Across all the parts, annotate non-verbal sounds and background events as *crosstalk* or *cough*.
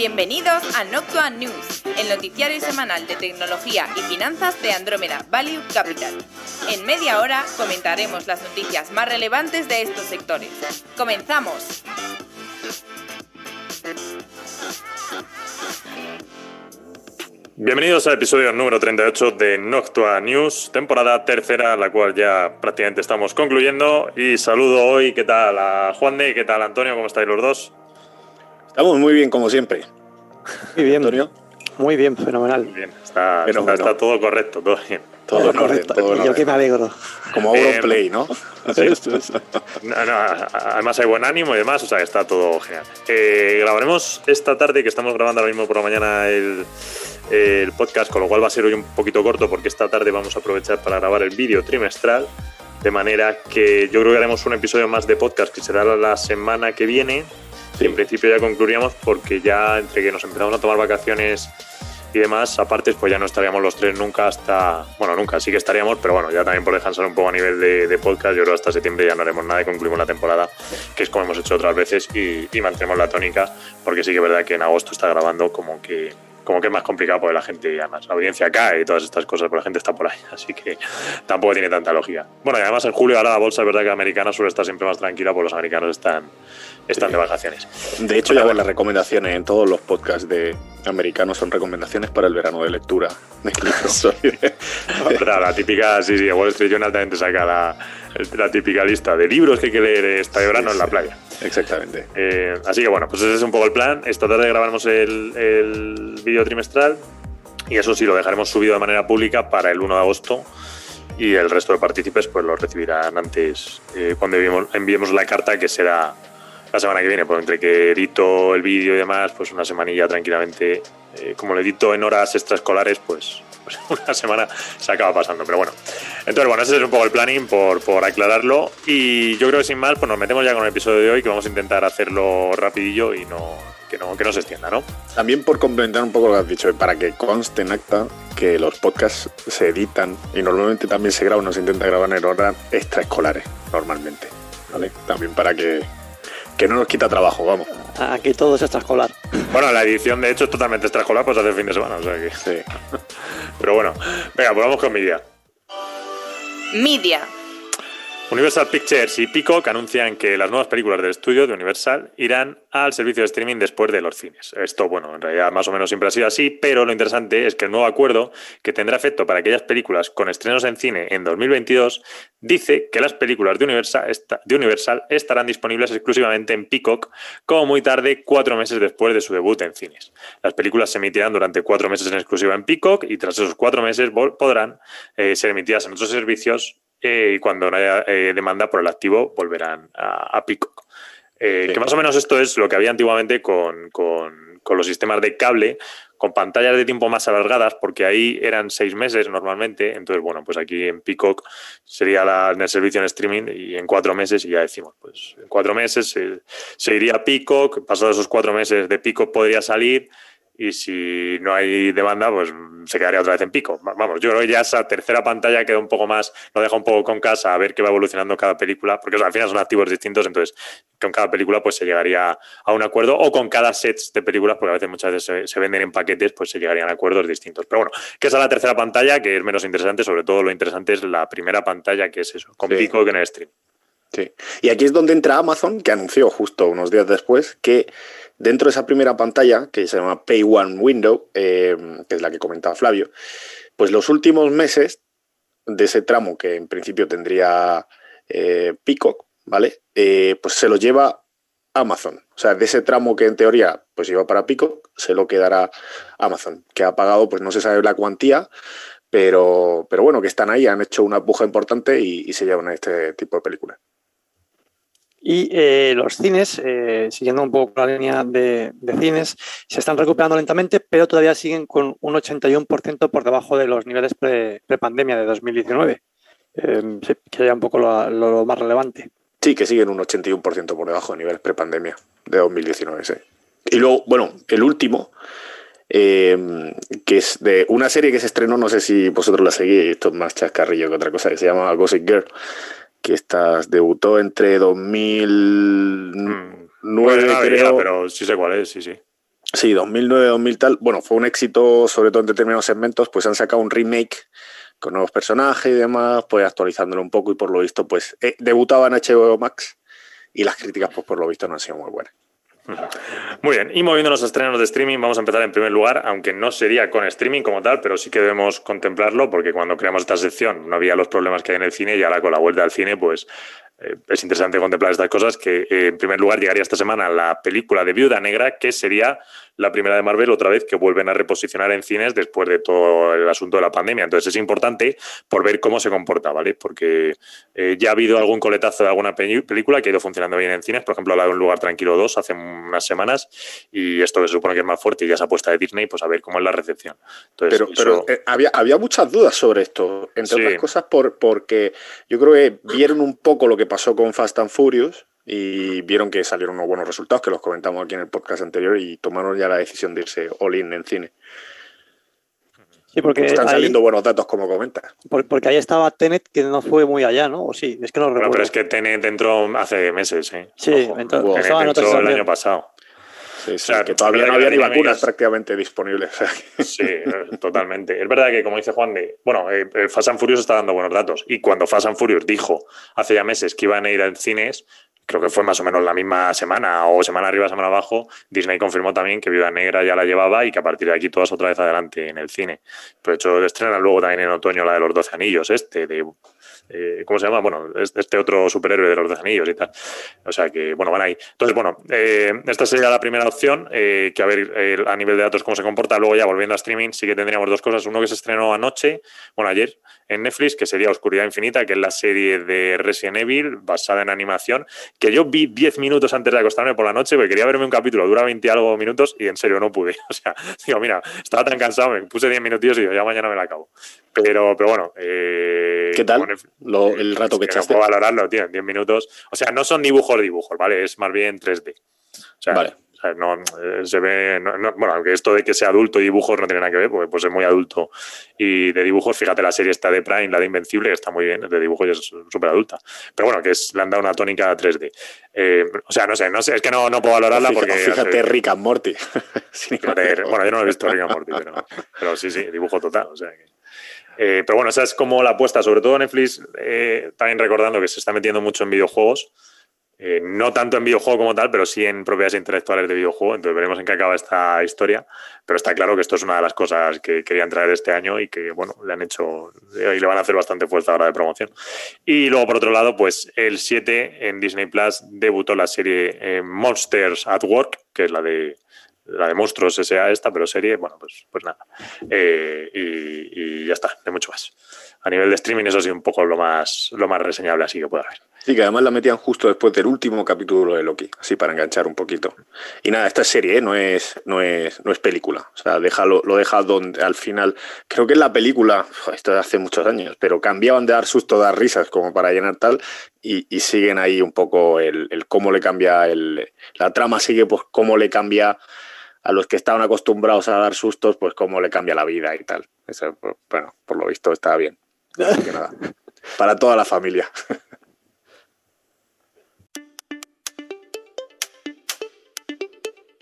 Bienvenidos a Noctua News, el noticiario semanal de tecnología y finanzas de Andrómeda Value Capital. En media hora comentaremos las noticias más relevantes de estos sectores. ¡Comenzamos! Bienvenidos al episodio número 38 de Noctua News, temporada tercera, la cual ya prácticamente estamos concluyendo. Y saludo hoy, ¿qué tal a Juan de? ¿Qué tal Antonio? ¿Cómo estáis los dos? Estamos muy bien, como siempre. Muy bien, Antonio. Muy bien, fenomenal. Bien, está, está, está todo correcto, todo bien. Todo, Todo correcto. todo yo que me alegro. Como Eh, Auronplay, *laughs* ¿no? No, no, además hay buen ánimo y demás, o sea que está todo genial. Eh, grabaremos esta tarde, que estamos grabando ahora mismo por la mañana el, el podcast, con lo cual va a ser hoy un poquito corto porque esta tarde vamos a aprovechar para grabar el vídeo trimestral. De manera que yo creo que haremos un episodio más de podcast que será la semana que viene. Y en principio ya concluiríamos porque ya entre que nos empezamos a tomar vacaciones y demás, aparte, pues ya no estaríamos los tres nunca hasta. Bueno, nunca, sí que estaríamos, pero bueno, ya también por descansar un poco a nivel de, de podcast, yo creo hasta septiembre ya no haremos nada y concluimos la temporada, que es como hemos hecho otras veces, y, y mantenemos la tónica, porque sí que es verdad que en agosto está grabando como que como que es más complicado porque la gente, además, la audiencia cae y todas estas cosas, porque la gente está por ahí, *laughs* así que tampoco tiene tanta lógica. Bueno, y además en julio ahora la bolsa es verdad que la americana suele estar siempre más tranquila, porque los americanos están, están de vacaciones. De hecho, ya ven las recomendaciones en todos los podcasts de americanos son recomendaciones para el verano de lectura de libros. ¿Verdad? La típica, sí, sí, Wall Street Journal también te saca la, la típica lista de libros que hay que leer esta de verano en la playa. Exactamente. Eh, así que bueno, pues ese es un poco el plan. Esta tarde grabaremos el, el vídeo trimestral y eso sí lo dejaremos subido de manera pública para el 1 de agosto y el resto de partícipes pues lo recibirán antes eh, cuando enviemos, enviemos la carta que será la semana que viene, pues entre que edito el vídeo y demás, pues una semanilla tranquilamente, eh, como lo edito en horas extraescolares, pues, pues *laughs* una semana se acaba pasando, pero bueno. Entonces, bueno, ese es un poco el planning por, por aclararlo y yo creo que sin más, pues nos metemos ya con el episodio de hoy, que vamos a intentar hacerlo rapidillo y no que no, que no se extienda, ¿no? También por complementar un poco lo que has dicho, para que conste en acta que los podcasts se editan y normalmente también se graban, no se intenta grabar en horas extraescolares, normalmente. ¿Vale? También para que, que no nos quita trabajo, vamos. Aquí todo es extraescolar. Bueno, la edición de hecho es totalmente extraescolar, pues hace fin de semana, o sea que... Sí. *laughs* Pero bueno, venga, pues vamos con media. Media. Universal Pictures y Peacock anuncian que las nuevas películas del estudio de Universal irán al servicio de streaming después de los cines. Esto, bueno, en realidad más o menos siempre ha sido así, pero lo interesante es que el nuevo acuerdo, que tendrá efecto para aquellas películas con estrenos en cine en 2022, dice que las películas de Universal, estarán disponibles exclusivamente en Peacock como muy tarde cuatro meses después de su debut en cines. Las películas se emitirán durante cuatro meses en exclusiva en Peacock y tras esos cuatro meses podrán eh, ser emitidas en otros servicios eh, y cuando no haya eh, demanda por el activo volverán a, a Peacock. Eh, Sí. Que más o menos esto es lo que había antiguamente con, con- con los sistemas de cable, con pantallas de tiempo más alargadas, porque ahí eran seis meses normalmente. Entonces, bueno, pues aquí en Peacock sería la, en el servicio en streaming y en cuatro meses, y ya decimos, pues en cuatro meses se, se iría a Peacock, pasados esos cuatro meses de Peacock podría salir. Y si no hay demanda, pues se quedaría otra vez en pico. Va- Vamos, yo creo que ya esa tercera pantalla queda un poco más, lo deja un poco con casa a ver qué va evolucionando cada película, porque o sea, al final son activos distintos, entonces con cada película pues se llegaría a un acuerdo o con cada set de películas, porque a veces muchas veces se, se venden en paquetes, pues se llegarían a acuerdos distintos. Pero bueno, que esa es la tercera pantalla, que es menos interesante, sobre todo lo interesante es la primera pantalla, que es eso, con Sí. pico que en el stream. Sí. Y aquí es donde entra Amazon, que anunció justo unos días después que dentro de esa primera pantalla, que se llama Pay One Window, eh, que es la que comentaba Flavio, pues los últimos meses de ese tramo que en principio tendría eh, Peacock, ¿vale? Eh, pues se lo lleva Amazon. O sea, de ese tramo que en teoría pues iba para Peacock, se lo quedará Amazon, que ha pagado, pues no se sabe la cuantía, pero, pero bueno, que están ahí, han hecho una puja importante y, y se llevan a este tipo de películas. Y eh, los cines, eh, siguiendo un poco la línea de, cines, se están recuperando lentamente, pero todavía siguen con un 81% por debajo de los niveles pre- pre-pandemia de 2019. Eh, sí, que sería un poco lo, más relevante. Sí, que siguen un 81% por debajo de niveles prepandemia de 2019. Sí. Y luego, bueno, el último, eh, que es de una serie que se estrenó, no sé si vosotros la seguís, esto es más chascarrillo que otra cosa, que se llama Gossip Girl, que esta debutó entre 2009, Pues no la veía, creo. pero sí sé cuál es, sí, sí. Sí, 2009, 2000 tal. Bueno, fue un éxito, sobre todo en determinados segmentos, pues han sacado un remake con nuevos personajes y demás, pues actualizándolo un poco y por lo visto, pues eh, debutaba en HBO Max y las críticas, pues por lo visto, no han sido muy buenas. *laughs* Muy bien, y moviéndonos a estrenos de streaming, vamos a empezar en primer lugar, aunque no sería con streaming como tal, pero sí que debemos contemplarlo, porque cuando creamos esta sección no había los problemas que hay en el cine y ahora con la vuelta al cine, pues eh, es interesante contemplar estas cosas, que eh, en primer lugar llegaría esta semana la película de Viuda Negra, que sería la primera de Marvel otra vez que vuelven a reposicionar en cines después de todo el asunto de la pandemia. Entonces es importante por ver cómo se comporta, ¿vale? Porque eh, ya ha habido algún coletazo de alguna película que ha ido funcionando bien en cines, por ejemplo, la de Un lugar tranquilo 2 hace unas semanas y esto que se supone que es más fuerte y ya se apuesta de Disney, pues a ver cómo es la recepción. pero, pero había, había muchas dudas sobre esto, entre otras cosas por, porque yo creo que vieron un poco lo que pasó con Fast and Furious y vieron que salieron unos buenos resultados, que los comentamos aquí en el podcast anterior, y tomaron ya la decisión de irse all in en cine. Sí, porque están saliendo buenos datos, como comentas. Porque ahí estaba Tenet, que no fue muy allá, ¿no? O sí, es que no recuerdo. pero es que Tenet entró hace meses, ¿eh? Sí, entonces, entró el año pasado. Sí, que todavía no había ni vacunas prácticamente disponibles. Sí, totalmente. Es verdad que, como dice Juan, de, bueno, eh, eh, Fast and Furious está dando buenos datos. Y cuando Fast and Furious dijo hace ya meses que iban a ir en cines, creo que fue más o menos la misma semana o semana arriba, semana abajo, Disney confirmó también que Viuda Negra ya la llevaba y que a partir de aquí todas otra vez adelante en el cine. Pero de hecho, estrenan luego también en otoño la de los 12 anillos, este, de eh, ¿cómo se llama? Bueno, este otro superhéroe de los dos anillos y tal. O sea que, bueno, van ahí. Entonces, bueno, eh, esta sería la primera opción, eh, que a ver a nivel de datos cómo se comporta. Luego ya volviendo a streaming, sí que tendríamos dos cosas. Uno que se estrenó anoche, bueno, ayer, en Netflix, que sería Oscuridad Infinita, que es la serie de Resident Evil basada en animación, que yo vi 10 minutos antes de acostarme por la noche, porque quería verme un capítulo, dura 20 algo minutos y en serio no pude. *laughs* O sea, digo, mira, estaba tan cansado, me puse 10 minutos y digo, ya mañana me la acabo. Pero, pero bueno. Eh, ¿Qué tal? el rato que echaste. No puedo valorarlo, tío, en 10 minutos. O sea, no son dibujos, dibujos, ¿vale? Es más bien 3D. O sea, vale no, eh, se ve, bueno, aunque esto de que sea adulto y dibujos no tiene nada que ver, porque pues es muy adulto. Y de dibujos, fíjate la serie está de Prime, la de Invencible, que está muy bien, de dibujos es súper adulta. Pero bueno, que es, le han dado una tónica 3D. Eh, o sea, no sé, no sé, es que no, no puedo valorarla porque... Fíjate, Rick and Morty. *laughs* bueno, yo no he visto Rick and Morty, pero, sí, sí, dibujo total. O sea eh, pero bueno, esa es como la apuesta, sobre todo Netflix, también recordando que se está metiendo mucho en videojuegos. Eh, no tanto en videojuego como tal, pero sí en propiedades intelectuales de videojuego. Entonces veremos en qué acaba esta historia. Pero está claro que esto es una de las cosas que querían traer este año y que, bueno, le han hecho y le van a hacer bastante fuerza ahora de promoción. Y luego, por otro lado, pues el 7 en Disney Plus debutó la serie eh, Monsters at Work, que es la de la de monstruos sea esta, pero serie, bueno, pues, pues nada. Eh, y, ya está, de mucho más. A nivel de streaming, eso sido un poco lo más, lo más reseñable así que puede haber. Sí, que además la metían justo después del último capítulo de Loki, así para enganchar un poquito. Y nada, esta serie ¿eh? no, es, no, es, no es película. O sea, déjalo, lo deja donde al final. Creo que en la película, esto es hace muchos años, pero cambiaban de dar susto, dar risas como para llenar tal, y, siguen ahí un poco el, cómo le cambia el. La trama sigue, pues, cómo le cambia a los que estaban acostumbrados a dar sustos, pues cómo le cambia la vida y tal. Eso, pues, bueno, por lo visto está bien. para toda la familia. *laughs*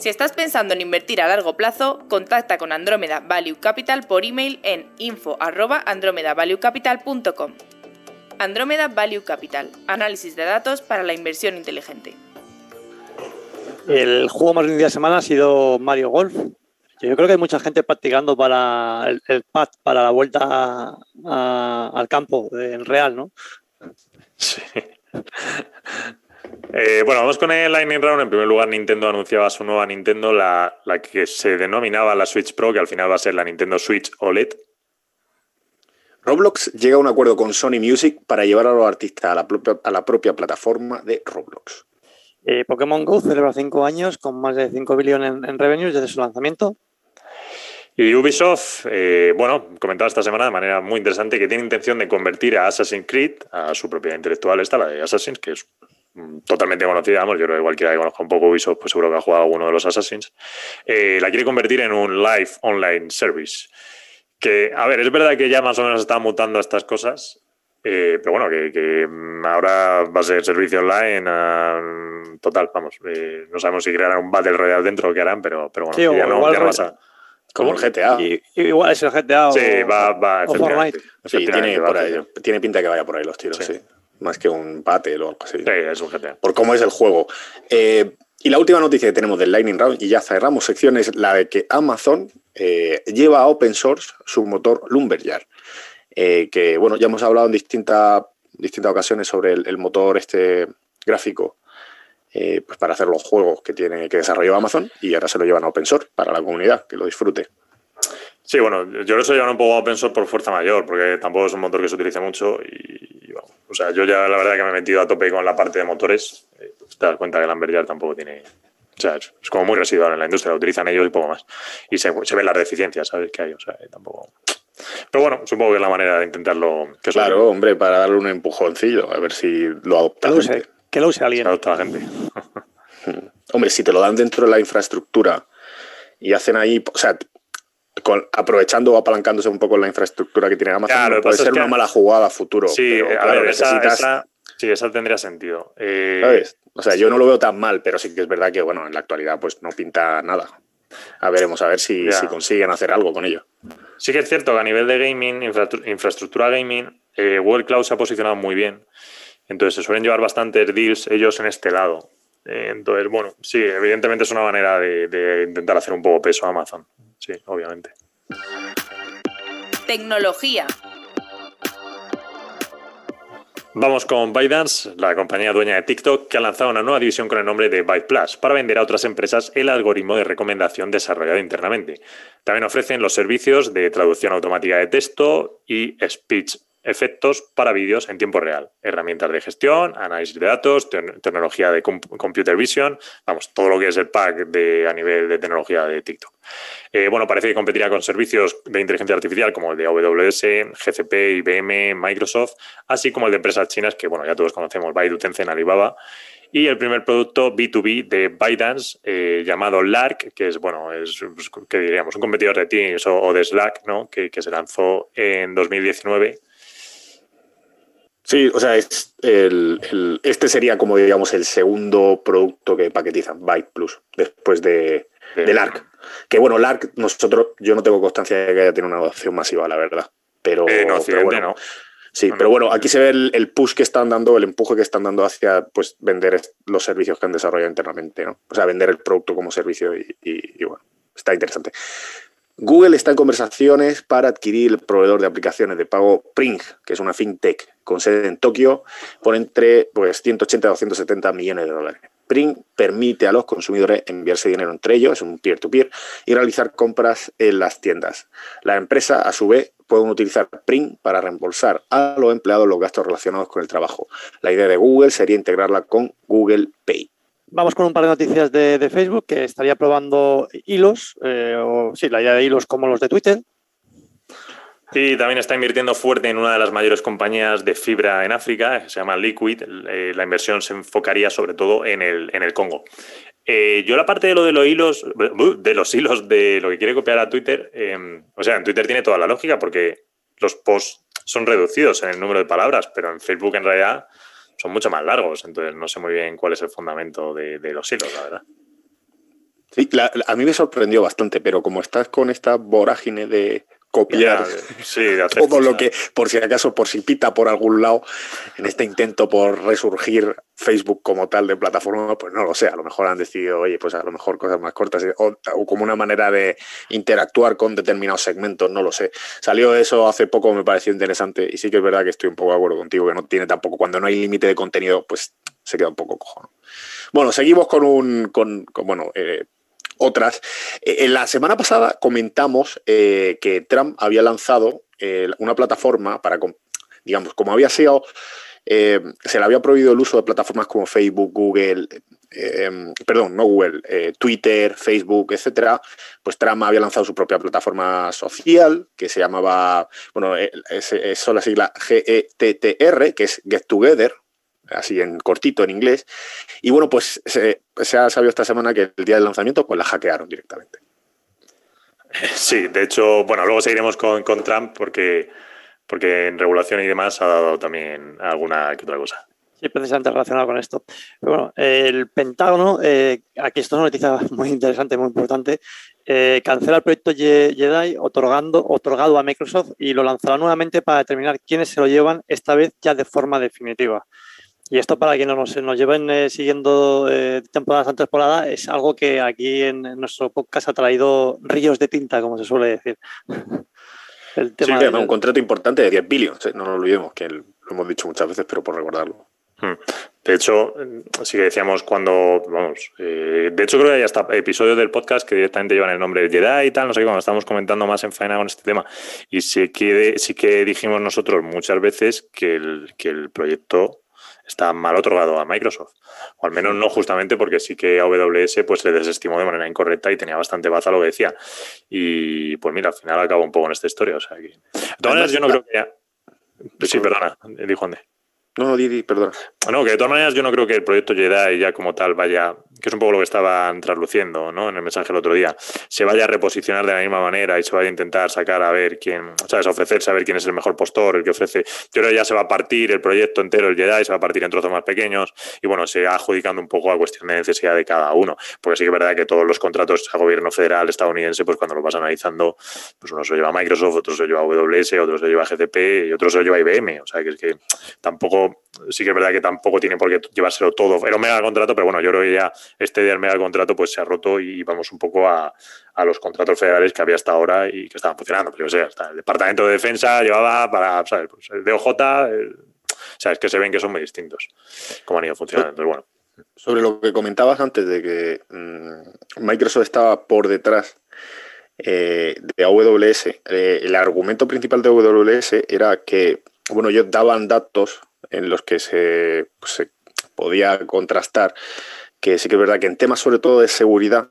Si estás pensando en invertir a largo plazo, contacta con Andrómeda Value Capital por email en info@andromedavaluecapital.com. Andrómeda Value Capital, análisis de datos para la inversión inteligente. El juego más lindo de la semana ha sido Mario Golf. Yo creo que hay mucha gente practicando para el, pad para la vuelta al campo en real, ¿no? Sí. Eh, bueno, vamos con el Lightning Round. En primer lugar, Nintendo anunciaba su nueva Nintendo, la, que se denominaba la Switch Pro, que al final va a ser la Nintendo Switch OLED. Roblox llega a un acuerdo con Sony Music para llevar a los artistas a la propia, a la propia plataforma de Roblox. Eh, Pokémon Go celebra cinco años con más de 5 billones en, revenues desde su lanzamiento. Y Ubisoft, eh, bueno, comentaba esta semana de manera muy interesante que tiene intención de convertir a Assassin's Creed, a su propiedad intelectual, esta, la de Assassin's, que es totalmente conocida, vamos, yo creo que cualquiera que conozca un poco Ubisoft, pues seguro que ha jugado alguno de los Assassins, eh, la quiere convertir en un live online service. Que, a ver, es verdad que ya más o menos están mutando estas cosas, eh, pero bueno, que, ahora va a ser servicio online ah, total, vamos. Eh, no sabemos si crearán un Battle Royale dentro o qué harán, pero, pero bueno, sí, ya, no, ya Como el GTA. igual es el GTA. Sí, va, va o Fortnite. Sí, tiene, por ahí, tiene pinta que vaya por ahí los tiros, sí. Más que un Battle o algo así. Sí, es un GTA. Por cómo es el juego. Eh, y la última noticia que tenemos del Lightning Round, y ya cerramos sección, es la de que Amazon lleva a open source su motor Lumberyard. Eh, que bueno, ya hemos hablado en distintas distintas ocasiones sobre el, motor este gráfico eh, pues para hacer los juegos que tiene que desarrolló Amazon y ahora se lo llevan a open source para la comunidad, que lo disfrute. Sí, bueno, yo lo estoy llevando un poco a open source por fuerza mayor, porque tampoco es un motor que se utilice mucho y, o sea, yo ya la verdad que me he metido a tope con la parte de motores, eh, te das cuenta que el Amber tampoco tiene, o sea, es, como muy residual en la industria, lo utilizan ellos y poco más. Y se, se ven las deficiencias, ¿sabes? Que hay, o sea, tampoco... Pero bueno, supongo que es la manera de intentarlo. claro, hombre, para darle un empujoncillo, a ver si lo adopta. Que lo use, que lo use alguien. adopta la gente. *laughs* hombre, si te lo dan dentro de la infraestructura y hacen ahí, o sea, aprovechando o apalancándose un poco en la infraestructura que tiene Amazon, puede ser una mala jugada a futuro. Sí, a ver, esa, sí, esa tendría sentido. Eh, o sea, yo no lo veo tan mal, pero sí que es verdad que, bueno, en la actualidad pues no pinta nada. A veremos a ver si, si consiguen hacer algo con ello. Sí que es cierto que a nivel de gaming, infraestructura gaming, eh, Cloud se ha posicionado muy bien. Entonces se suelen llevar bastantes deals ellos en este lado. Eh, entonces, bueno, sí, evidentemente es una manera de, de intentar hacer un poco peso a Amazon. Sí, obviamente. Tecnología. Vamos con ByteDance, la compañía dueña de TikTok, que ha lanzado una nueva división con el nombre de Byte Plus para vender a otras empresas el algoritmo de recomendación desarrollado internamente. También ofrecen los servicios de traducción automática de texto y speech efectos para vídeos en tiempo real, herramientas de gestión, análisis de datos, tecnología de computer vision, vamos, todo lo que es el pack de, a nivel de tecnología de TikTok. Eh, bueno, parece que competiría con servicios de inteligencia artificial como el de AWS, GCP, IBM, Microsoft, así como el de empresas chinas que, bueno, ya todos conocemos, Baidu, Tencent, Alibaba, y el primer producto B2B de ByteDance eh, llamado Lark, que es, bueno, es, ¿qué diríamos? Un competidor de Teams o, de Slack, ¿no? Que, que, se lanzó en 2019 Sí, o sea, es el, este sería como digamos el segundo producto que paquetizan, Byte Plus, después de, del ARC. Que bueno, el ARC, nosotros, yo no tengo constancia de que haya tenido una adopción masiva, la verdad. Pero, eh, no, bueno, no. Sí, pero bueno, aquí se ve el, push que están dando, el empuje que están dando hacia pues vender los servicios que han desarrollado internamente, ¿no? O sea, vender el producto como servicio y, y bueno, está interesante. Google está en conversaciones para adquirir el proveedor de aplicaciones de pago Pring, que es una fintech con sede en Tokio, por entre pues, 180 a 270 millones de dólares. Pring permite a los consumidores enviarse dinero entre ellos, es un peer-to-peer, y realizar compras en las tiendas. La empresa, a su vez, puede utilizar Pring para reembolsar a los empleados los gastos relacionados con el trabajo. La idea de Google sería integrarla con Google Pay. Vamos con un par de noticias de, Facebook que estaría probando hilos, eh, o sí, la idea de hilos como los de Twitter. Y también está invirtiendo fuerte en una de las mayores compañías de fibra en África, se llama Liquid. Eh, la inversión se enfocaría sobre todo en el, en el Congo. Eh, yo la parte de lo de los hilos, de los hilos de lo que quiere copiar a Twitter, o sea, en Twitter tiene toda la lógica porque los posts son reducidos en el número de palabras, pero en Facebook en realidad son mucho más largos, entonces no sé muy bien cuál es el fundamento de, los hilos, la verdad. Sí, a mí me sorprendió bastante, pero como estás con esta vorágine de copiar *laughs* todo lo que, por si acaso, por si pita por algún lado, en este intento por resurgir Facebook como tal de plataforma, pues no lo sé, a lo mejor han decidido, oye, pues a lo mejor cosas más cortas o, como una manera de interactuar con determinados segmentos, no lo sé. Salió eso hace poco, me pareció interesante y sí que es verdad que estoy un poco de acuerdo contigo, que no tiene tampoco, cuando no hay límite de contenido, pues se queda un poco cojo. Bueno, seguimos con un, con, bueno, eh, otras. Eh, la semana pasada comentamos eh, que Trump había lanzado eh, una plataforma para, digamos, como había sido, se le había prohibido el uso de plataformas como Facebook, Google, em, perdón, no Google, eh, Twitter, Facebook, etcétera, pues Trump había lanzado su propia plataforma social que se llamaba, bueno, es, es la sigla GETTR, que es Get Together, así en cortito en inglés. Y bueno, pues se, ha sabido esta semana que el día del lanzamiento pues la hackearon directamente. *laughs* Sí, de hecho, bueno, luego seguiremos con, con Trump porque, porque en regulación y demás ha dado también alguna que otra cosa. Sí, precisamente relacionado con esto. Pero bueno, el Pentágono, eh, aquí esto es una noticia muy interesante, muy importante, eh, cancela el proyecto Jedi otorgando, otorgado a Microsoft y lo lanzará nuevamente para determinar quiénes se lo llevan, esta vez ya de forma definitiva. Y esto para quienes nos, nos lleven eh, siguiendo eh, temporadas antes temporada es algo que aquí en, nuestro podcast ha traído ríos de tinta, como se suele decir. *laughs* El tema sí, un contrato importante de 10 billones, ¿eh? no nos olvidemos, que lo hemos dicho muchas veces, pero por recordarlo. Hmm. De hecho, sí que decíamos cuando, vamos, de hecho creo que hay hasta episodios del podcast que directamente llevan el nombre de Jedi y tal, no sé qué, cuando estamos comentando más en faena con este tema. Y sí que, sí que dijimos nosotros muchas veces que el, que el proyecto está mal otorgado a Microsoft. O al menos no justamente porque sí que AWS pues le desestimó de manera incorrecta y tenía bastante baza lo que decía. Y pues mira, al final acaba un poco en esta historia. O sea que... De todas maneras, yo no creo que ya... Sí, perdona, dijo Ande. No, Didi, perdón. No, que de todas maneras yo no creo que el proyecto Jedi ya como tal vaya, que es un poco lo que estaban trasluciendo ¿no? en el mensaje el otro día, se vaya a reposicionar de la misma manera y se vaya a intentar sacar a ver quién, ¿sabes? a ver quién es el mejor postor, el que ofrece. Yo creo que ya se va a partir el proyecto entero, el Jedi, se va a partir en trozos más pequeños y bueno, se va adjudicando un poco a cuestión de necesidad de cada uno. Porque sí que es verdad que todos los contratos a gobierno federal estadounidense, pues cuando los vas analizando, pues uno se lo lleva Microsoft, otro se lo lleva AWS, otro se lo lleva GCP y otro se lo lleva IBM. O sea que es que tampoco sí que es verdad que tampoco tiene por qué llevárselo todo. Era un mega contrato, pero bueno, yo creo que ya este del mega contrato pues se ha roto y vamos un poco a, los contratos federales que había hasta ahora y que estaban funcionando. Pero yo sé, el Departamento de Defensa llevaba para, ¿sabes? Pues el DOJ, sabes que se ven que son muy distintos cómo han ido funcionando. Entonces, bueno. Sobre lo que comentabas antes de que mm, Microsoft estaba por detrás eh, de AWS, eh, el argumento principal de AWS era que, bueno, ellos daban datos en los que pues, se, podía contrastar que sí que es verdad que en temas sobre todo de seguridad,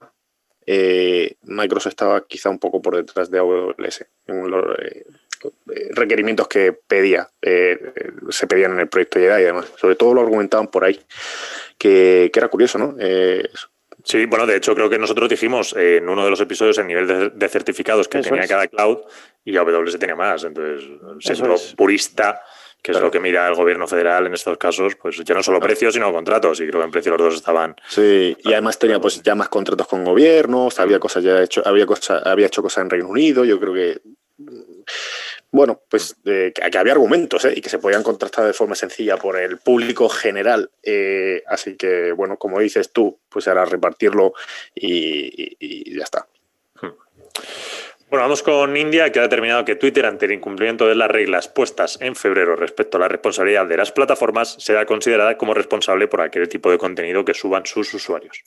eh, Microsoft estaba quizá un poco por detrás de AWS en los eh, requerimientos que pedía, eh, se pedían en el proyecto Jedi y demás. Sobre todo lo argumentaban por ahí, que, era curioso, ¿no? Sí, bueno, de hecho creo que nosotros dijimos en uno de los episodios el nivel de, certificados que tenía cada cloud y AWS tenía más. Entonces, siendo purista, que es lo que mira el gobierno federal en estos casos, pues ya no solo precios, sino contratos, y creo que en precio los dos estaban. Sí, y además tenía pues ya más contratos con gobiernos, había cosas ya hecho, había cosas, había hecho cosas en Reino Unido, yo creo que bueno, pues que, había argumentos ¿eh? y que se podían contrastar de forma sencilla por el público general. Eh, así que, bueno, como dices tú, pues era repartirlo y ya está. Hmm. Bueno, vamos con India, que ha determinado que Twitter, ante el incumplimiento de las reglas puestas en febrero respecto a la responsabilidad de las plataformas, será considerada como responsable por aquel tipo de contenido que suban sus usuarios.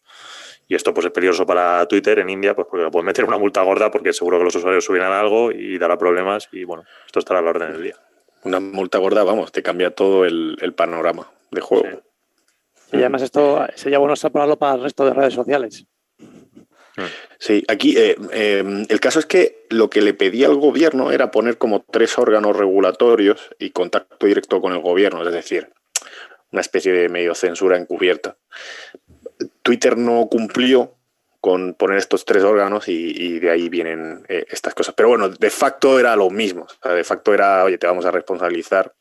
Y esto pues es peligroso para Twitter en India, pues porque puede meter una multa gorda porque seguro que los usuarios subirán algo y dará problemas y bueno, esto estará a la orden del día. Una multa gorda, vamos, te cambia todo el, panorama de juego. Y además esto sería bueno extrapolarlo para el resto de redes sociales. Sí, aquí eh, em, el caso es que lo que le pedía al gobierno era poner como tres órganos regulatorios y contacto directo con el gobierno, es decir, una especie de medio censura encubierta. Twitter no cumplió con poner estos tres órganos y, de ahí vienen eh, estas cosas. Pero bueno, de facto era lo mismo. de facto era, oye, te vamos a responsabilizar.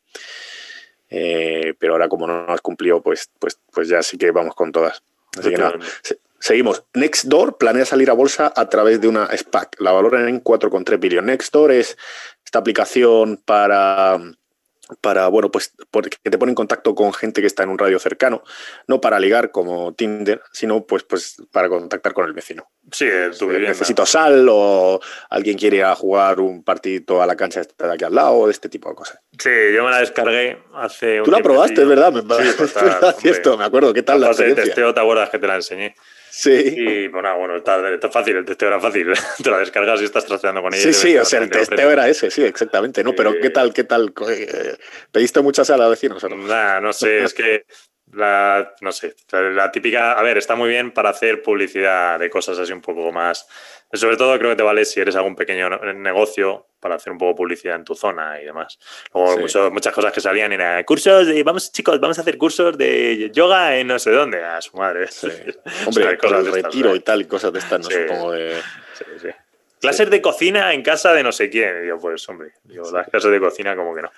Eh, pero ahora como no has cumplido, pues, pues, pues ya sí que vamos con todas. Así que nada, Seguimos. Nextdoor planea salir a bolsa a través de una SPAC. La valoran en 4,3 billones. Nextdoor es esta aplicación para, para, bueno, pues que te pone en contacto con gente que está en un radio cercano, no para ligar como Tinder, sino pues, pues para contactar con el vecino. Sí, tu Necesito sal o alguien quiere ir a jugar un partidito a la cancha de aquí al lado, de este tipo de cosas. Sí, yo me la descargué hace un Tú la probaste, es verdad, me, sí, pues *laughs* me acuerdo, ¿qué tal la, la testeo, ¿te acuerdas que te la enseñé? Sí. Y bueno, bueno, está, fácil, el testeo era fácil. *laughs* Te la descargas y estás trasteando con ella. Sí, sí, o sea, el testeo era ese, sí, exactamente. ¿no? Pero ¿qué tal, qué tal? ¿Pediste mucha sal a vecinos? No? no sé, es que la, no sé, la típica, a ver, está muy bien para hacer publicidad de cosas así un poco más. Sobre todo creo que te vale si eres algún pequeño negocio para hacer un poco publicidad en tu zona y demás. Luego muchas cosas que salían eran cursos de, vamos chicos, vamos a hacer cursos de yoga en no sé dónde, a su madre. *laughs* Hombre, cosas de retiro y tal, cosas de estas, no sé, como de... Clases de cocina en casa de no sé quién. yo, pues, hombre, las clases de cocina como que no.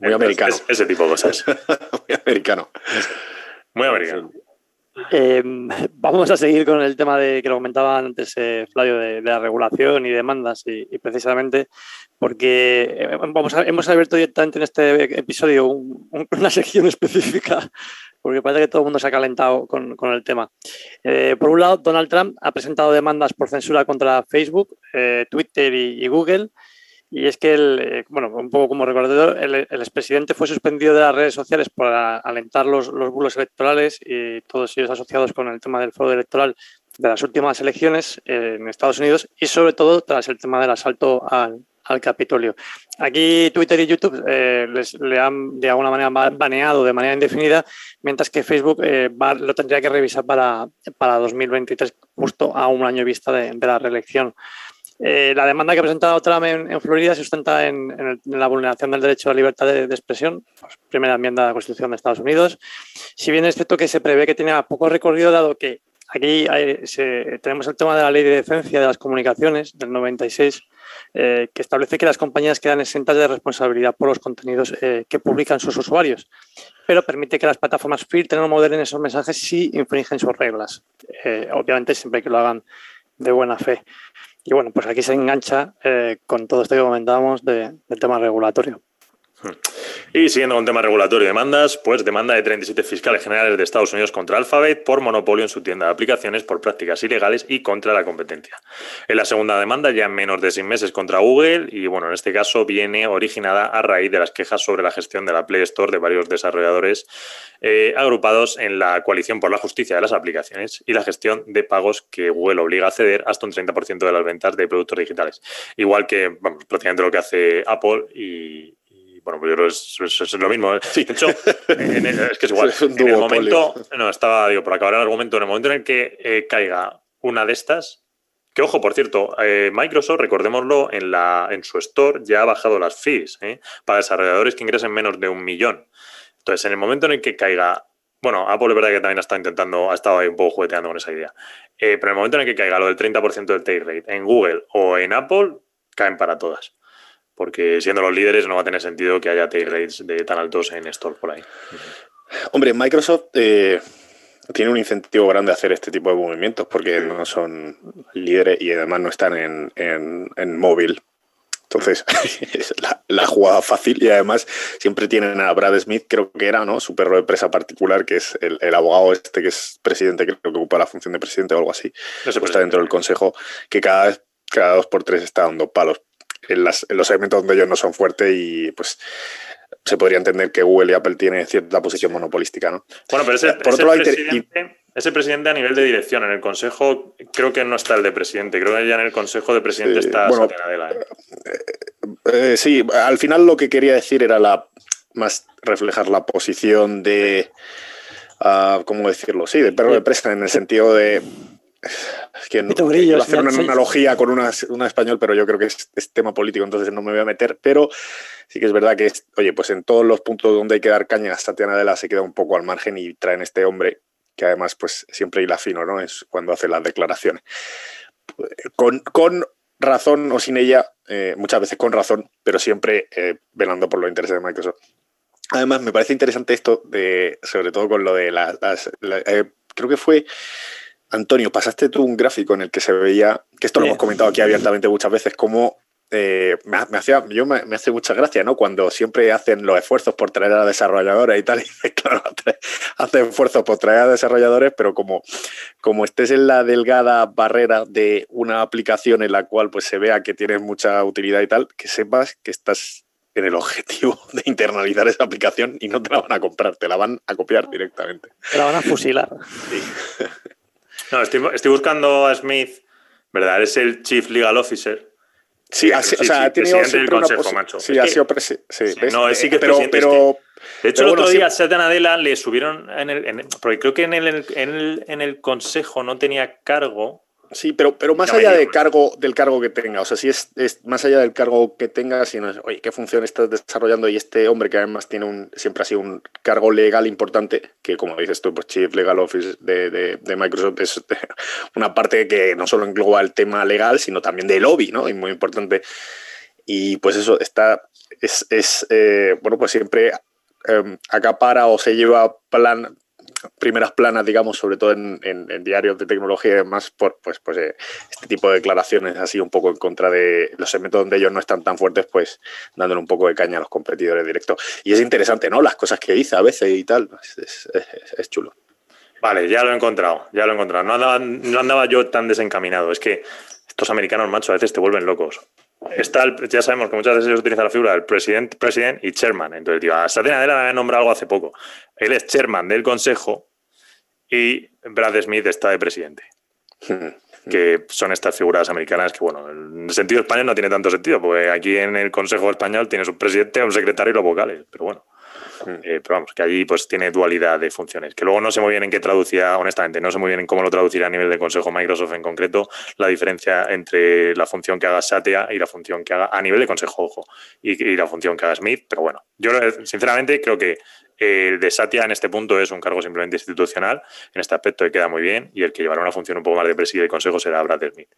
muy americano. ese tipo de cosas. *laughs* muy americano. Muy americano. Eh, *laughs* vamos a seguir con el tema de que lo comentaba antes eh, Flavio de, la regulación y demandas y, precisamente porque eh, vamos hemos abierto directamente en este episodio una *laughs* sección específica porque parece que todo el mundo se ha calentado con, el tema. por un lado, Donald Trump ha presentado demandas por censura contra Facebook, Twitter y Google y es que, el, eh, bueno, un poco como recordador, el, el, expresidente fue suspendido de las redes sociales por alentar los, los, bulos electorales y todos ellos asociados con el tema del fraude electoral de las últimas elecciones en Estados Unidos y sobre todo tras el tema del asalto al, al Capitolio. Aquí Twitter y YouTube eh, les, le han de alguna manera baneado de manera indefinida, mientras que Facebook eh, lo tendría que revisar para, para 2023, justo a un año vista de la reelección. Eh, la demanda que ha presentado Trump en, Florida se sustenta en, la vulneración del derecho a la libertad de, expresión, pues, primera enmienda de la Constitución de Estados Unidos. Si bien es cierto que se prevé que tiene poco recorrido, dado que aquí tenemos el tema de la ley de decencia de las comunicaciones del 96, eh, que establece que las compañías quedan exentas de responsabilidad por los contenidos eh, que publican sus usuarios, pero permite que las plataformas filtren o moderen esos mensajes si infringen sus reglas. obviamente, siempre que lo hagan de buena fe. Y bueno, pues aquí se engancha eh, con todo esto que comentábamos del tema regulatorio. *laughs* Y siguiendo con tema regulatorio y demandas, pues demanda de 37 fiscales generales de Estados Unidos contra Alphabet por monopolio en su tienda de aplicaciones por prácticas ilegales y contra la competencia. En la segunda demanda ya en menos de seis meses contra Google y bueno, en este caso viene originada a raíz de las quejas sobre la gestión de la Play Store de varios desarrolladores eh, agrupados en la coalición por la justicia de las aplicaciones y la gestión de pagos que Google obliga a ceder hasta un 30% de las ventas de productos digitales. Igual que vamos, prácticamente lo que hace Apple y, bueno, pues yo creo que es, lo mismo. ¿eh? De hecho, es que es igual. *laughs* en el momento, no, estaba, digo, por acabar el argumento, en el momento en el que eh, caiga una de estas, que ojo, por cierto, eh, Microsoft, recordémoslo, en, la, en su store ya ha bajado las fees para desarrolladores que ingresen menos de un millón. Entonces, en el momento en el que caiga bueno, Apple es verdad que también está intentando, ha estado ahí un poco jugueteando con esa idea. pero en el momento en el que caiga lo del 30% del take rate en Google o en Apple, caen para todas porque siendo los líderes no va a tener sentido que haya take rates de tan altos en Store por ahí. Hombre, Microsoft eh, tiene un incentivo grande a hacer este tipo de movimientos porque no son líderes y además no están en, móvil. Entonces, *laughs* es la, jugada fácil y además siempre tienen a Brad Smith, creo que era, ¿no? Su perro de presa particular, que es el, abogado este que es presidente, creo que ocupa la función de presidente o algo así. No está dentro del consejo, que cada cada dos por tres está dando palos en, los segmentos donde ellos no son fuertes y pues se podría entender que Google y Apple tienen cierta posición monopolística, ¿no? Bueno, pero ese, eh, Por otro lado, presidente, ese presidente a nivel de dirección, en el consejo creo que no está el de presidente, creo que ya en el consejo de presidente está bueno, ¿eh? Eh, sí, al final lo que quería decir era la más reflejar la posición de, uh, ¿cómo decirlo? Sí, de perro de presa en el sentido de es que no, quiero hacer una analogía con una, español, pero yo creo que es, tema político, entonces no me voy a meter. Pero sí que es verdad que, oye, pues en todos los puntos donde hay que dar caña, Tatiana Adela se queda un poco al margen y traen este hombre, que además, pues siempre hila fino, ¿no? Es cuando hace las declaraciones. Con, con razón o sin ella, eh, muchas veces con razón, pero siempre eh, velando por los intereses de Microsoft. Además, me parece interesante esto, de, sobre todo con lo de las. Eh, creo que fue Antonio, pasaste tú un gráfico en el que se veía, que esto lo hemos comentado aquí abiertamente muchas veces, como eh, me, hacía, yo me, hace mucha gracia, ¿no? Cuando siempre hacen los esfuerzos por traer a desarrolladores y tal, *laughs* y claro, hacen esfuerzos por traer a desarrolladores, pero como, como estés en la delgada barrera de una aplicación en la cual pues se vea que tienes mucha utilidad y tal, que sepas que estás en el objetivo *laughs* de internalizar esa aplicación y no te la van a comprar, te la van a copiar directamente. Te la van a fusilar. Sí. *laughs* No, estoy, buscando a Smith, ¿verdad? Es el Chief Legal Officer. Sí, o sea, presidente del Consejo, macho. Sí, ha sido presidente. Sí, no, sí que es pero, presidente. Pero, de hecho, el otro día a Satya Nadella le subieron, en el, porque creo que en el, en el, en el Consejo no tenía cargo, Sí, pero, pero más allá del cargo, del cargo que tenga, o sea, si es, más allá del cargo que tenga, si no es, oye, ¿qué función estás desarrollando? Y este hombre que además tiene un, siempre ha sido un cargo legal importante, que como dices tú, pues Chief Legal Office de, de, Microsoft es *laughs* una parte que no solo engloba el tema legal, sino también de lobby, ¿no? Y muy importante. Y pues eso está, es, es eh, bueno, pues siempre eh, acapara o se lleva plan, primeras planas, digamos, sobre todo en, diarios de tecnología y demás, por pues, pues, eh, este tipo de declaraciones así un poco en contra de los segmentos donde ellos no están tan fuertes, pues dándole un poco de caña a los competidores directos. Y es interesante, ¿no? Las cosas que dice a veces y tal, es, chulo. Vale, ya lo he encontrado, ya lo he encontrado. No andaba, no andaba yo tan desencaminado. Es que estos americanos, macho, a veces te vuelven locos. Está ya sabemos que muchas veces ellos utilizan la figura del presidente president y chairman. Entonces, tío, a Satya Nadella me había nombrado algo hace poco. Él es chairman del consejo y Brad Smith está de presidente. que son estas figuras americanas que, bueno, en el sentido español no tiene tanto sentido, porque aquí en el Consejo Español tienes un presidente, un secretario y los vocales, pero bueno. Eh, pero vamos, que allí pues tiene dualidad de funciones. Que luego no sé muy bien en qué traducía, honestamente, no sé muy bien en cómo lo traducirá a nivel de Consejo Microsoft en concreto, la diferencia entre la función que haga Satya y la función que haga a nivel de Consejo, ojo, y, la función que haga Smith. Pero bueno, yo sinceramente creo que el de Satya en este punto es un cargo simplemente institucional, en este aspecto queda muy bien, y el que llevará una función un poco más de presidio y consejo será Brad Smith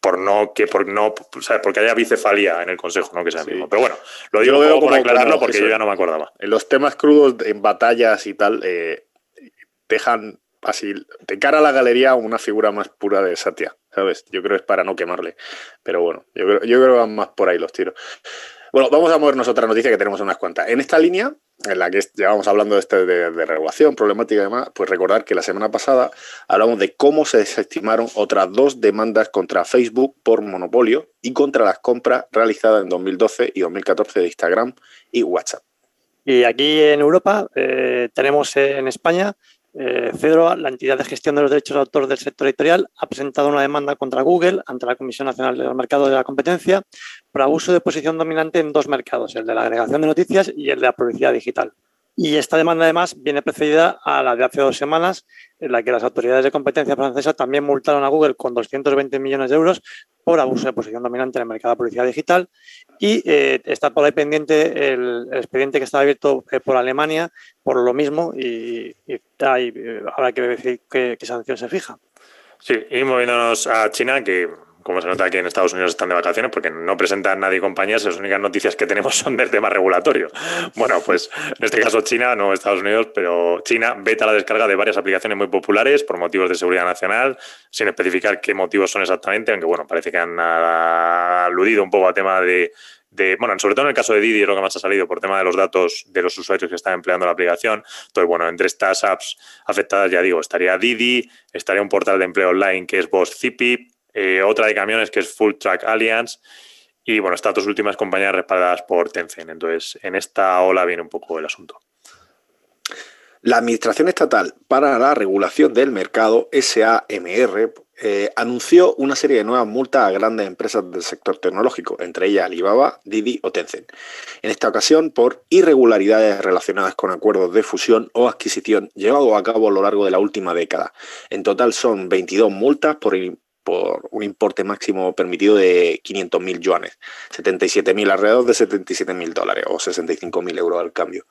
por no que por no porque haya bicefalia en el consejo, no que sea el mismo. Pero bueno, lo digo yo por aclararlo porque yo ya no me acordaba. En los temas crudos, en batallas y tal, eh, dejan así de cara a la galería una figura más pura de Satya, ¿sabes? Yo creo que es para no quemarle. Pero bueno, yo creo, yo creo que van más por ahí los tiros. Bueno, vamos a movernos a otra noticia que tenemos unas cuantas. En esta línea, en la que llevamos hablando de, este, de, regulación, problemática y demás, pues recordar que la semana pasada hablamos de cómo se desestimaron otras dos demandas contra Facebook por monopolio y contra las compras realizadas en 2012 y 2014 de Instagram y WhatsApp. Y aquí en Europa eh, tenemos en España eh, la entidad de gestión de los derechos de autor del sector editorial, ha presentado una demanda contra Google ante la Comisión Nacional del Mercado de la Competencia por abuso de posición dominante en dos mercados, el de la agregación de noticias y el de la publicidad digital. Y esta demanda, además, viene precedida a la de hace dos semanas, en la que las autoridades de competencia francesa también multaron a Google con 220 millones de euros por abuso de posición dominante en el mercado de publicidad digital. Y eh, está por ahí pendiente el, expediente que está abierto eh, por Alemania por lo mismo y, y eh, habrá que ver qué sanción se fija. Sí, y moviéndonos a China, que como se nota que en Estados Unidos están de vacaciones porque no presentan nadie compañías, las únicas noticias que tenemos son del tema regulatorio. Bueno, pues en este caso China, no Estados Unidos, pero China veta la descarga de varias aplicaciones muy populares por motivos de seguridad nacional, sin especificar qué motivos son exactamente, aunque bueno, parece que han aludido un poco al tema de bueno, sobre todo en el caso de Didi es lo que más ha salido por tema de los datos de los usuarios que están empleando la aplicación. Entonces, bueno, entre estas apps afectadas, ya digo, estaría Didi, estaría un portal de empleo online que es Boss Zipi, eh, otra de camiones que es Full Track Alliance y bueno, estas dos últimas compañías respaldadas por Tencent. Entonces, en esta ola viene un poco el asunto. La Administración Estatal para la Regulación del Mercado, SAMR, eh, anunció una serie de nuevas multas a grandes empresas del sector tecnológico, entre ellas Alibaba, Didi o Tencent. En esta ocasión, por irregularidades relacionadas con acuerdos de fusión o adquisición llevados a cabo a lo largo de la última década. En total son 22 multas por por un importe máximo permitido de 500.000 yuanes, 77.000 alrededor de 77.000 dólares o 65.000 euros al cambio.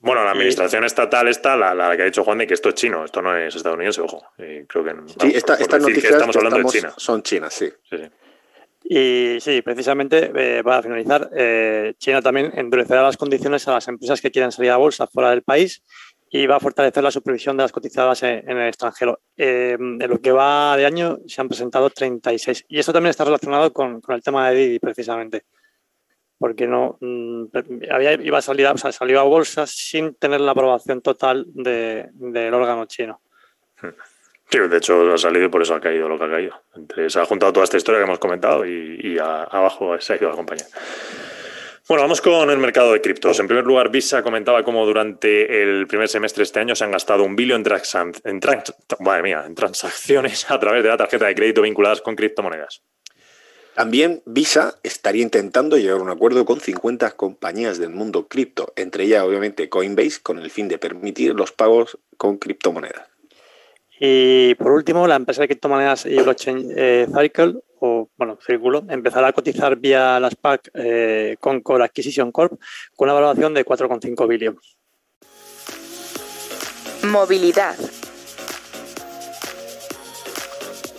Bueno, la administración estatal está, la, que ha dicho Juan, de que esto es chino, esto no es estadounidense, ojo. creo que, sí, estas noticias estamos hablando de China. son chinas, sí. Y sí, precisamente, eh, para finalizar, eh, China también endurecerá las condiciones a las empresas que quieran salir a bolsa fuera del país y va a fortalecer la supervisión de las cotizadas en, el extranjero. Eh, en lo que va de año se han presentado 36 y esto también está relacionado con, el tema de Didi precisamente, porque no mm, había, iba a salir, o sea, a bolsa sin tener la aprobación total del órgano chino. Sí, de hecho ha salido y por eso ha caído lo que ha caído. se ha juntado toda esta historia que hemos comentado y, abajo se ha ido la compañía. Bueno, vamos con el mercado de criptos. En primer lugar, Visa comentaba cómo durante el primer semestre de este año se han gastado un billón en, en transacciones *laughs* a través de la tarjeta de crédito vinculadas con criptomonedas. También Visa estaría intentando llegar a un acuerdo con 50 compañías del mundo cripto, entre ellas obviamente Coinbase, con el fin de permitir los pagos con criptomonedas. Y por último, la empresa de criptomonedas y blockchain eh, Circle, o bueno, Círculo, empezará a cotizar vía las PAC eh, Concord Acquisition Corp con una valoración de 4,5 billones. Movilidad.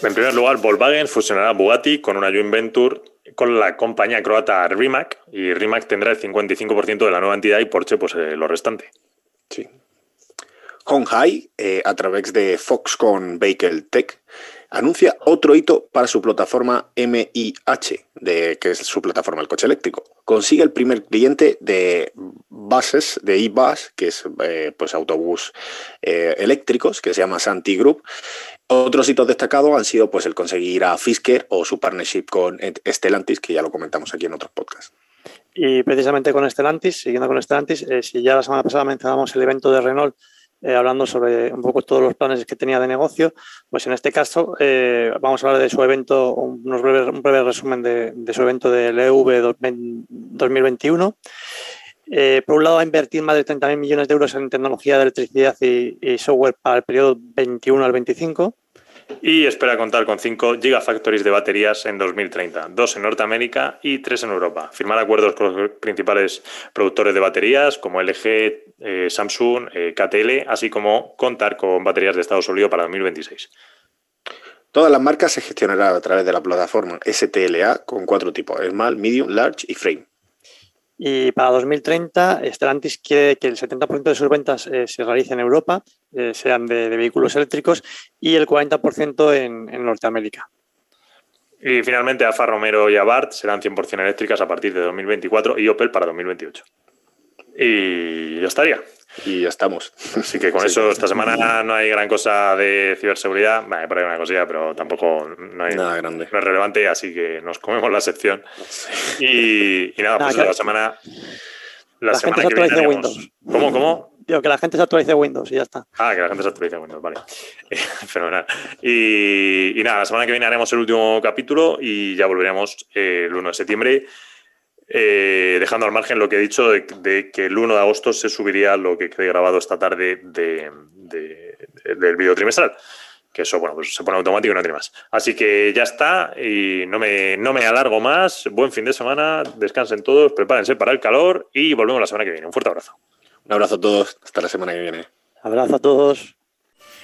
En primer lugar, Volkswagen fusionará Bugatti con una joint venture con la compañía croata Rimac y Rimac tendrá el 55% de la nueva entidad y Porsche pues eh, lo restante. Sí. Honghai, eh, a través de Foxconn Vehicle Tech, anuncia otro hito para su plataforma MIH, de, que es su plataforma del coche eléctrico. Consigue el primer cliente de buses, de e-bus, que es eh, pues autobús eléctricos, que se llama Santi Group, otros hitos destacados han sido pues, el conseguir a Fisker o su partnership con Stellantis, que ya lo comentamos aquí en otros podcasts. Y precisamente con Stellantis, siguiendo con Stellantis, eh, si ya la semana pasada mencionamos el evento de Renault, eh, hablando sobre un poco todos los planes que tenía de negocio, pues en este caso eh, vamos a hablar de su evento, unos breves, un breve resumen de, su evento del EV 2021. por un lado, va a invertir más de 30.000 millones de euros en tecnología de electricidad y, y, software para el periodo 21 al 25 y espera contar con 5 gigafactories de baterías en 2030, dos en Norteamérica y tres en Europa. Firmar acuerdos con los principales productores de baterías como LG, eh, Samsung, eh, KTL, así como contar con baterías de estado sólido para 2026. Todas las marcas se gestionarán a través de la plataforma STLA con cuatro tipos, Small, Medium, Large y Frame. Y para 2030, Stellantis quiere que el 70% de sus ventas eh, se realicen en Europa, eh, sean de, vehículos eléctricos, y el 40% en, en, Norteamérica. Y finalmente, Alfa Romero y Abarth serán 100% eléctricas a partir de 2024 y Opel para 2028. Y ya estaría. Y ya estamos. *laughs* Así que con eso, esta semana no hay gran cosa de ciberseguridad. Vale, por ahí una cosilla, pero tampoco no hay nada grande. No es relevante, así que nos comemos la sección. Y, y, nada, pues la semana. La, la semana gente que se viene Windows. haremos- ¿Cómo, cómo? Digo, que la gente se actualice Windows y ya está. Ah, que la gente se actualice Windows, vale. *laughs* Fenomenal. Y, y nada, la semana que viene haremos el último capítulo y ya volveremos eh, el 1 de septiembre, eh, dejando al margen lo que he dicho de, de que el 1 de agosto se subiría lo que quede grabado esta tarde de, de- de- del vídeo trimestral. Que eso, bueno, pues se pone automático y no tiene más. Así que ya está y no me, no me alargo más. Buen fin de semana, descansen todos, prepárense para el calor y volvemos la semana que viene. Un fuerte abrazo. Un abrazo a todos, hasta la semana que viene. Abrazo a todos.